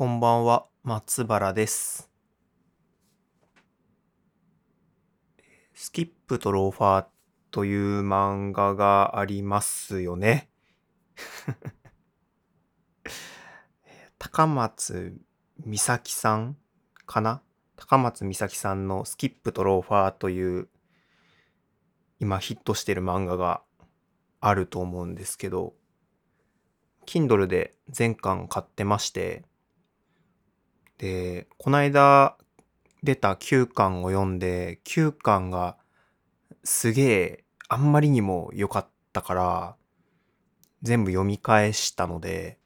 こんばんは、松原です。スキップとローファーという漫画がありますよね。高松美咲さんかな？高松美咲さんのスキップとローファーという今ヒットしてる漫画があると思うんですけど、Kindle で全巻買ってまして、で、この間出た9巻を読んで、9巻がすげえあんまりにも良かったから、全部読み返したので、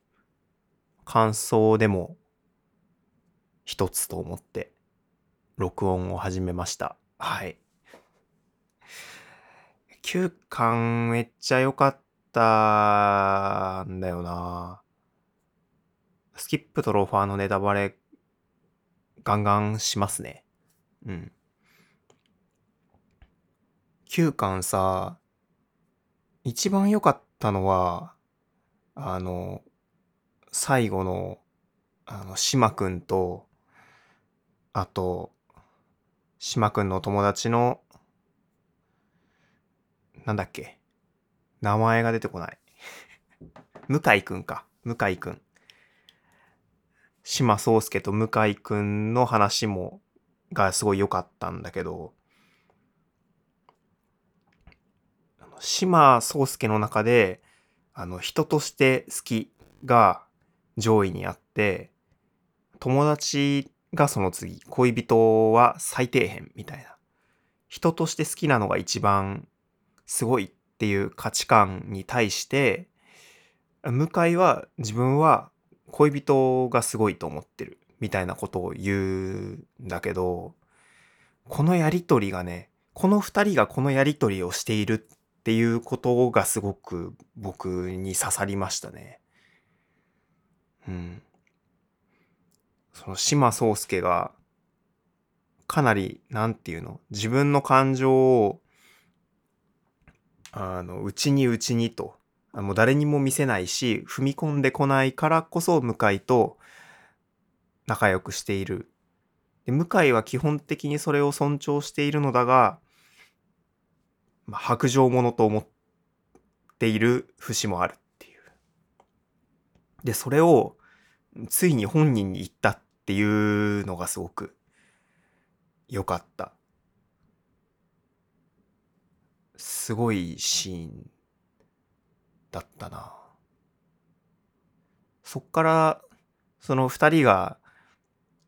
感想でも一つと思って録音を始めました。はい。9巻めっちゃ良かったんだよな。スキップとローファーのネタバレガンガンしますね。うん。9巻さ、一番良かったのは、あの、最後の、あの、島くんと、あと、島くんの友達の、なんだっけ？名前が出てこない。向井くんか。向井くん。島宗介と向井くんの話も、がすごい良かったんだけど、島宗介の中で、あの、人として好きが上位にあって、友達がその次、恋人は最底辺みたいな。人として好きなのが一番すごいっていう価値観に対して、向井は自分は恋人がすごいと思ってるみたいなことを言うんだけど、このやりとりがね、この二人がこのやりとりをしているっていうことがすごく僕に刺さりましたね。うん。その島宗介がかなり、なんていうの、自分の感情をあの、うちにうちにと、もう誰にも見せないし、踏み込んでこないからこそ、向井と仲良くしている。で向井は基本的にそれを尊重しているのだが、まあ、白状者と思っている節もあるっていう。で、それを、ついに本人に言ったっていうのがすごく良かった。すごいシーンだったな。そっから、その二人が、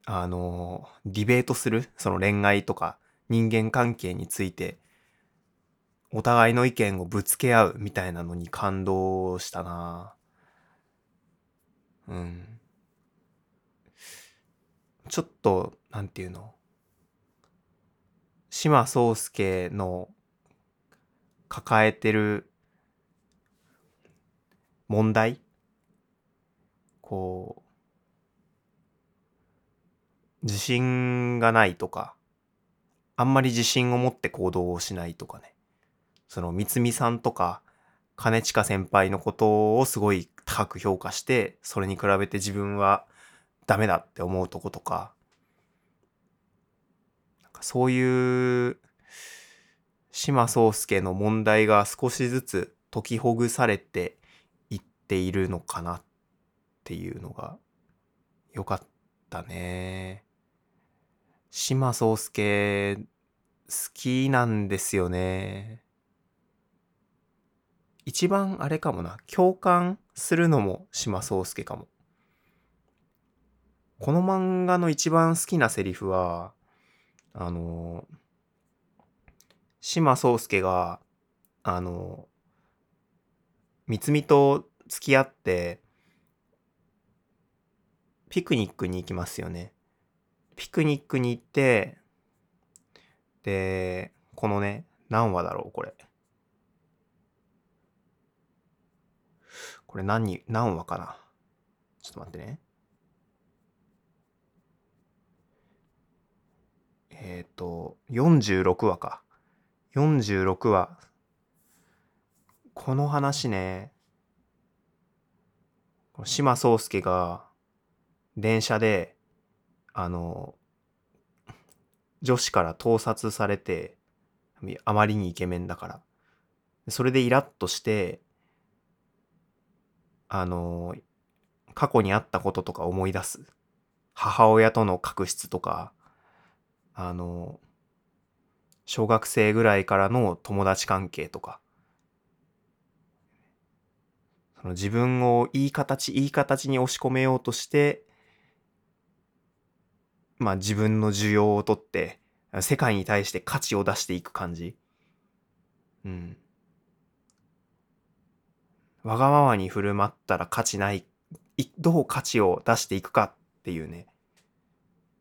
あの、ディベートする、その恋愛とか人間関係について、お互いの意見をぶつけ合うみたいなのに感動したな。うん。ちょっと、なんていうの？島宗介の抱えてる問題？こう、自信がないとか、あんまり自信を持って行動をしないとかね。その、三つみさんとか、兼近先輩のことをすごい高く評価して、それに比べて自分はダメだって思うとことか、そういう、島宗介の問題が少しずつ解きほぐされてっているのかなっていうのが良かったね。島宗介好きなんですよね。一番あれかもな。共感するのも島宗介かも。この漫画の一番好きなセリフは、あの、島宗介が、あの、三つみと付き合って、ピクニックに行きますよね。ピクニックに行って、で、このね、何話だろう、これ。これ何、何話かなちょっと待ってね。えっ、ー、と、46話か。46話。この話ね、島宗介が電車で、あの、女子から盗撮されて、あまりにイケメンだから。それでイラッとして、あの、過去にあったこととか思い出す。母親との確執とか、あの、小学生ぐらいからの友達関係とか、その自分をいい形、いい形に押し込めようとして、まあ自分の需要を取って、世界に対して価値を出していく感じ。うん。わがままに振る舞ったら価値ない、どう価値を出していくかっていうね、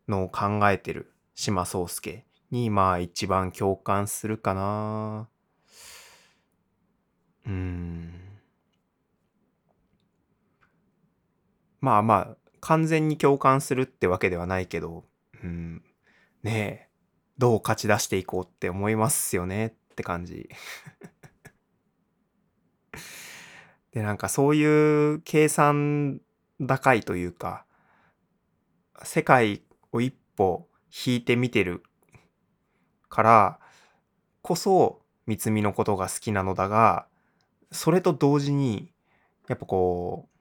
のを考えてる島宗介に、まあ一番共感するかな。うん。まあまあ、完全に共感するってわけではないけど、うん。ねえ、どう勝ち出していこうって思いますよねって感じ。で、なんかそういう計算高いというか、世界を一歩引いて見てるからこそ三つみのことが好きなのだが、それと同時に、やっぱこう、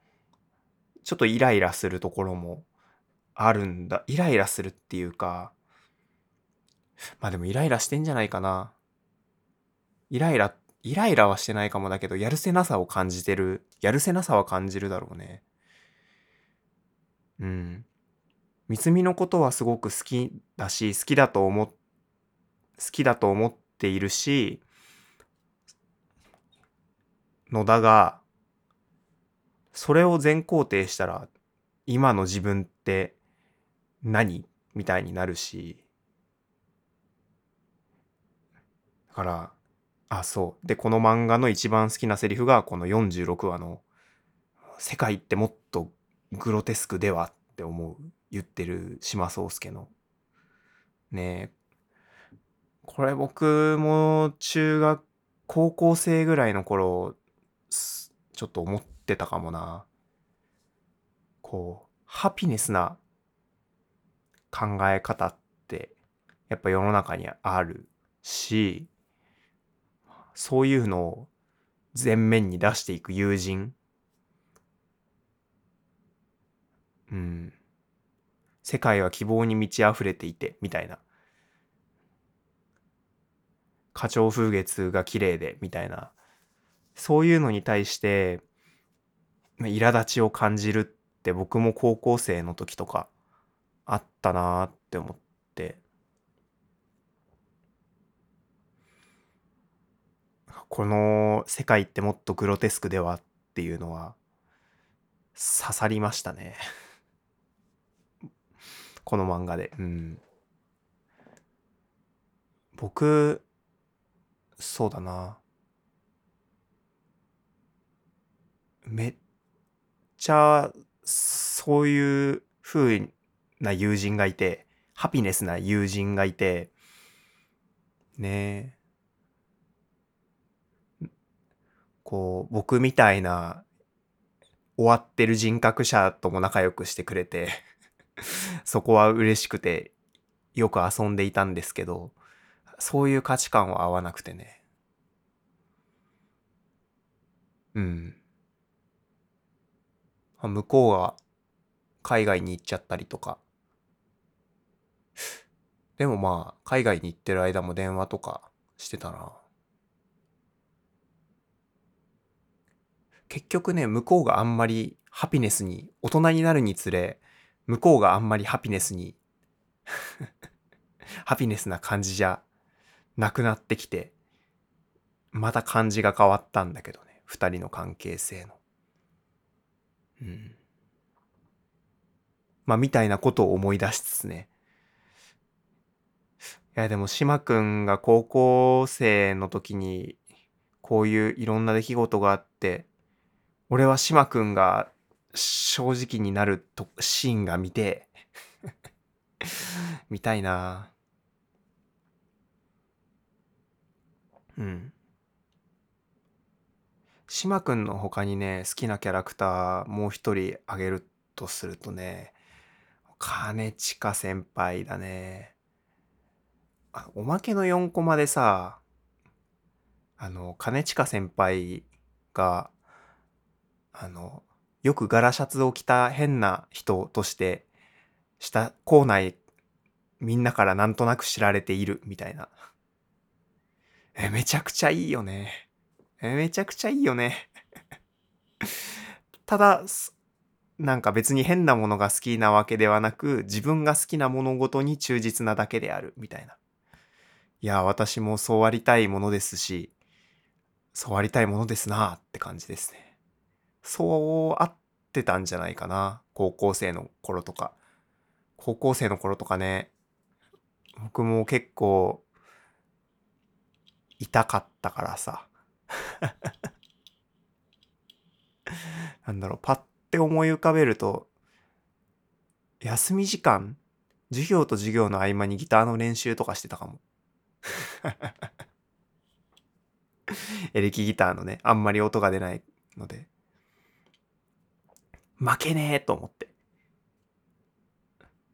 ちょっとイライラするところもあるんだ。イライラするっていうか、まあでもイライラしてんじゃないかな。イライラ、イライラはしてないかもだけど、やるせなさを感じてる。やるせなさは感じるだろうね。うん。三つみのことはすごく好きだし、好きだと思、好きだと思っているし、のだが、それを全肯定したら、今の自分って何？みたいになるし、だから、あ、そう。で、この漫画の一番好きなセリフが、この46話の、世界ってもっとグロテスクではって思う、言ってる島宗介の。ねえ。これ僕も中学、高校生ぐらいの頃、ちょっと思ってたかもな。こう、ハピネスな考え方って、やっぱ世の中にあるし、そういうのを前面に出していく友人。うん。世界は希望に満ち溢れていて、みたいな。花鳥風月が綺麗で、みたいな。そういうのに対して、苛立ちを感じるって僕も高校生の時とかあったなーって思って。この世界ってもっとグロテスクではっていうのは刺さりましたね。この漫画で。うん。僕、そうだな。めっちゃ、そういう風な友人がいて、ハピネスな友人がいて、ねえ。こう、僕みたいな終わってる人格者とも仲良くしてくれて、そこは嬉しくてよく遊んでいたんですけど、そういう価値観は合わなくてね。うん。あ向こうが海外に行っちゃったりとか。でもまあ、海外に行ってる間も電話とかしてたな。結局ね、向こうがあんまりハピネスに、大人になるにつれ、向こうがあんまりハピネスに ハピネスな感じじゃなくなってきて、また感じが変わったんだけどね、二人の関係性の。うん。まあ、みたいなことを思い出しつつね。いや、でも、島くんが高校生の時に、こういういろんな出来事があって、俺は島くんが正直になるとシーンが見て、見たいなうん。島くんの他にね、好きなキャラクターもう一人あげるとするとね、兼近先輩だね。あおまけの4コマでさ、あの、兼近先輩が、あの、よく柄シャツを着た変な人として、した、校内、みんなからなんとなく知られている、みたいな。え、めちゃくちゃいいよね。めちゃくちゃいいよね。ただ、なんか別に変なものが好きなわけではなく、自分が好きな物事に忠実なだけである、みたいな。いや、私もそうありたいものですし、そうありたいものですなって感じですね。そうあってたんじゃないかな。高校生の頃とか。高校生の頃とかね、僕も結構、痛かったからさ。なんだろう、パッて思い浮かべると、休み時間授業と授業の合間にギターの練習とかしてたかも。エレキギターのね、あんまり音が出ないので。負けねえと思って。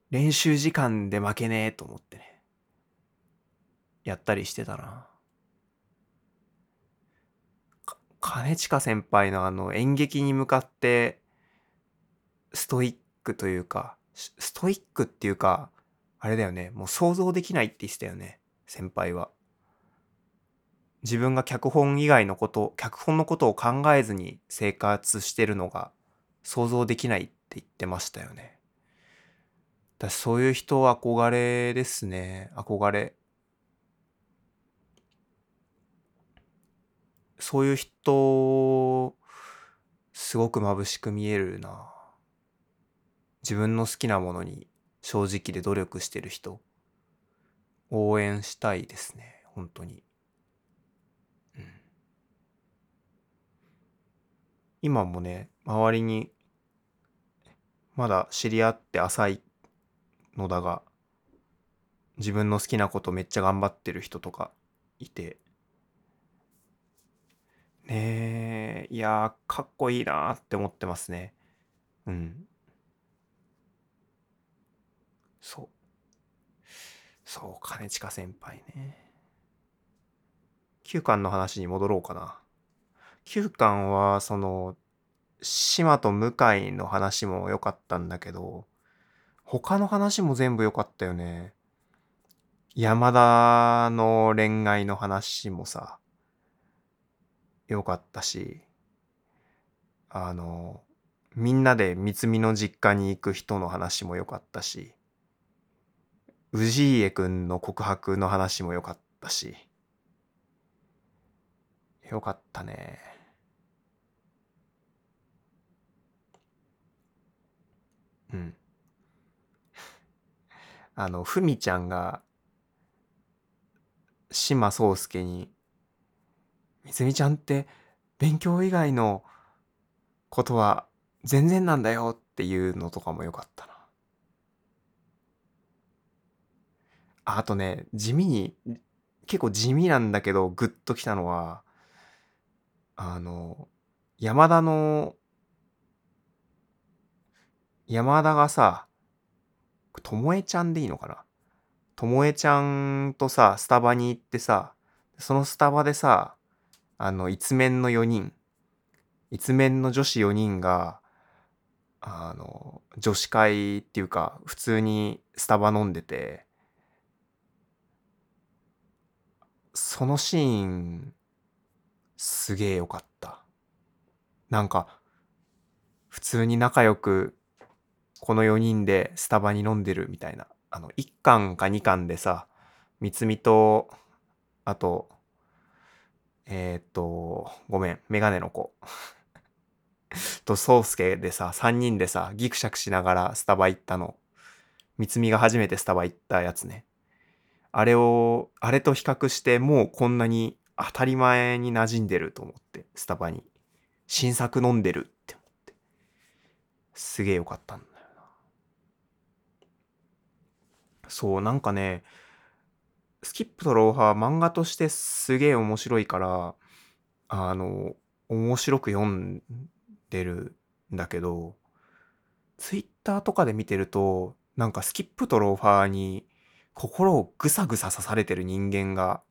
練習時間で負けねえと思ってね。やったりしてたな。か兼近先輩のあの演劇に向かってストイックというか、ストイックっていうか、あれだよね、もう想像できないって言ってたよね、先輩は。自分が脚本以外のこと、脚本のことを考えずに生活してるのが想像できないって言ってましたよね。私そういう人憧れですね。憧れ。そういう人、すごく眩しく見えるな。自分の好きなものに正直で努力してる人、応援したいですね。本当に。うん。今もね、周りに、まだ知り合って浅いのだが、自分の好きなことめっちゃ頑張ってる人とかいて、ねえ、いやー、かっこいいなーって思ってますね。うん。そう。そう、兼近先輩ね。9巻の話に戻ろうかな。9巻は、その、島と向井の話も良かったんだけど、他の話も全部良かったよね。山田の恋愛の話もさ、良かったし、あの、みんなで三つみの実家に行く人の話も良かったし、氏家くんの告白の話も良かったし、良かったね。うん。あの、ふみちゃんが、島宗介に、みつみちゃんって勉強以外のことは全然なんだよっていうのとかも良かったな。あとね、地味に、結構地味なんだけど、グッときたのは、あの、山田の、山田がさ、ともえちゃんでいいのかな？ともえちゃんとさ、スタバに行ってさ、そのスタバでさ、あの、一面の4人、一面の女子4人が、あの、女子会っていうか、普通にスタバ飲んでて、そのシーン、すげえ良かった。なんか、普通に仲良く、この4人でスタバに飲んでるみたいな。あの、1巻か2巻でさ、みつみと、あと、えー、っと、ごめん、メガネの子。と、そうすけでさ、3人でさ、ギクシャクしながらスタバ行ったの。みつみが初めてスタバ行ったやつね。あれを、あれと比較して、もうこんなに当たり前に馴染んでると思って、スタバに。新作飲んでるって思って。すげえよかったんだよな。そう、なんかね、スキップとローハー漫画としてすげえ面白いから、あの、面白く読んでるんだけど、ツイッターとかで見てると、なんかスキップとローファーに心をぐさぐさ刺されてる人間が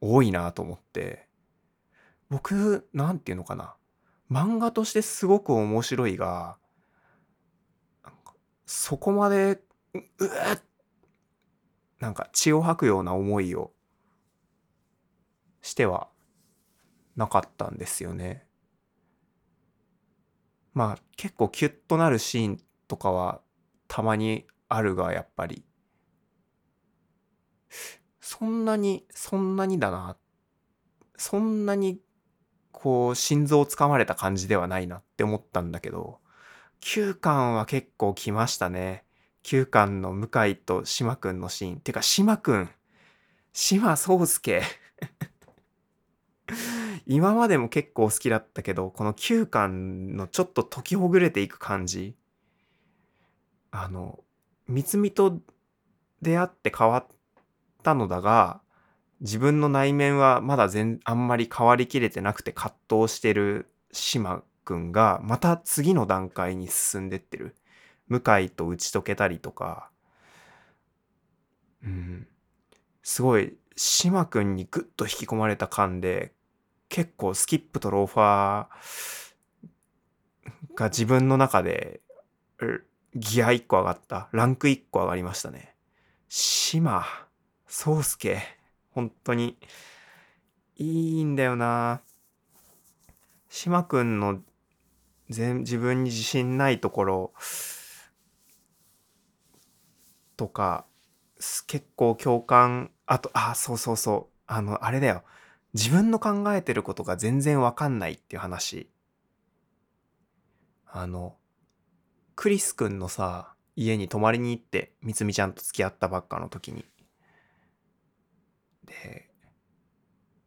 多いなと思って、僕、なんていうのかな。漫画としてすごく面白いが、そこまで、ううえなんか血を吐くような思いをしてはなかったんですよね。まあ結構キュッとなるシーンとかはたまにあるがやっぱり。そんなにそんなにだな。そんなにこう心臓をつかまれた感じではないなって思ったんだけど9巻は結構来ましたね。9巻の向井と島くんのシーン。てか島くん島宗介。今までも結構好きだったけどこの9巻のちょっと解きほぐれていく感じ。あのみつみと出会って変わったのだが自分の内面はまだ全あんまり変わりきれてなくて葛藤してる島くんがまた次の段階に進んでってる。向井と打ち解けたりとか。うん。すごい島くんにグッと引き込まれた感で結構スキップとローファーが自分の中でギア1個上がった。ランク1個上がりましたね。島宗介本当にいいんだよな。島くんの全自分に自信ないところとか結構共感あとあそうそうそう。あのあれだよ。自分の考えてることが全然わかんないっていう話。あのクリスくんのさ家に泊まりに行ってみつみちゃんと付き合ったばっかの時に。で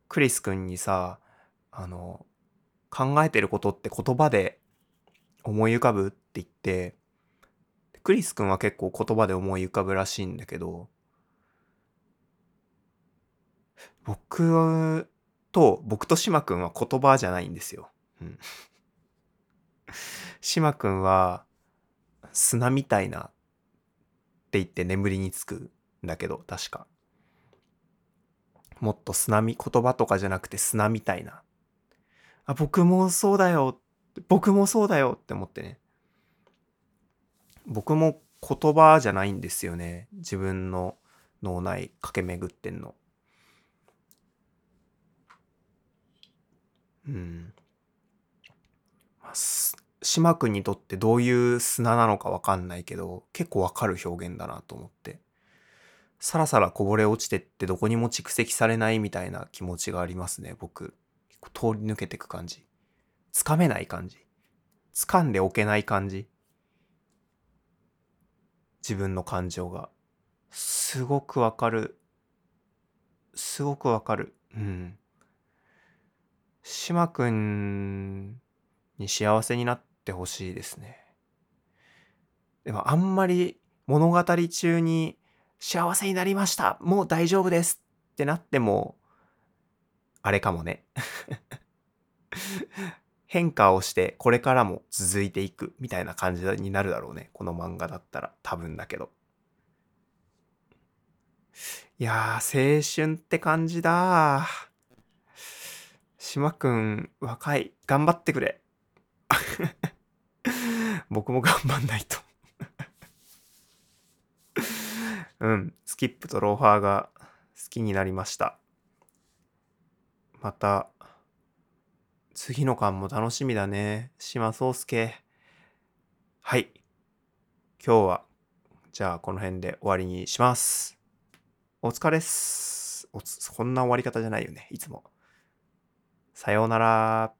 クリスくんにさあの考えてることって言葉で思い浮かぶって言ってクリスくんは結構言葉で思い浮かぶらしいんだけど僕と僕と島くんは言葉じゃないんですよ。うん、島くんは砂みたいなって言って眠りにつくんだけど確か。もっと砂み言葉とかじゃなくて砂みたいな。あ僕もそうだよ僕もそうだよって思ってね。僕も言葉じゃないんですよね。自分の脳内駆け巡ってんの。うん。まあ島君にとってどういう砂なのかわかんないけど、結構わかる表現だなと思って。さらさらこぼれ落ちてってどこにも蓄積されないみたいな気持ちがありますね、僕。通り抜けてく感じ。つかめない感じ。掴んでおけない感じ。自分の感情が。すごくわかる。すごくわかる。うん。島くんに幸せになってほしいですね。でもあんまり物語中に幸せになりましたもう大丈夫ですってなっても、あれかもね。変化をしてこれからも続いていくみたいな感じになるだろうね。この漫画だったら多分だけど。いやー、青春って感じだ島くん、若い。頑張ってくれ。僕も頑張んないと。うん。スキップとローファーが好きになりました。また、次の巻も楽しみだね。島宗介。はい。今日は、じゃあこの辺で終わりにします。お疲れっす。おつこんな終わり方じゃないよね。いつも。さようなら。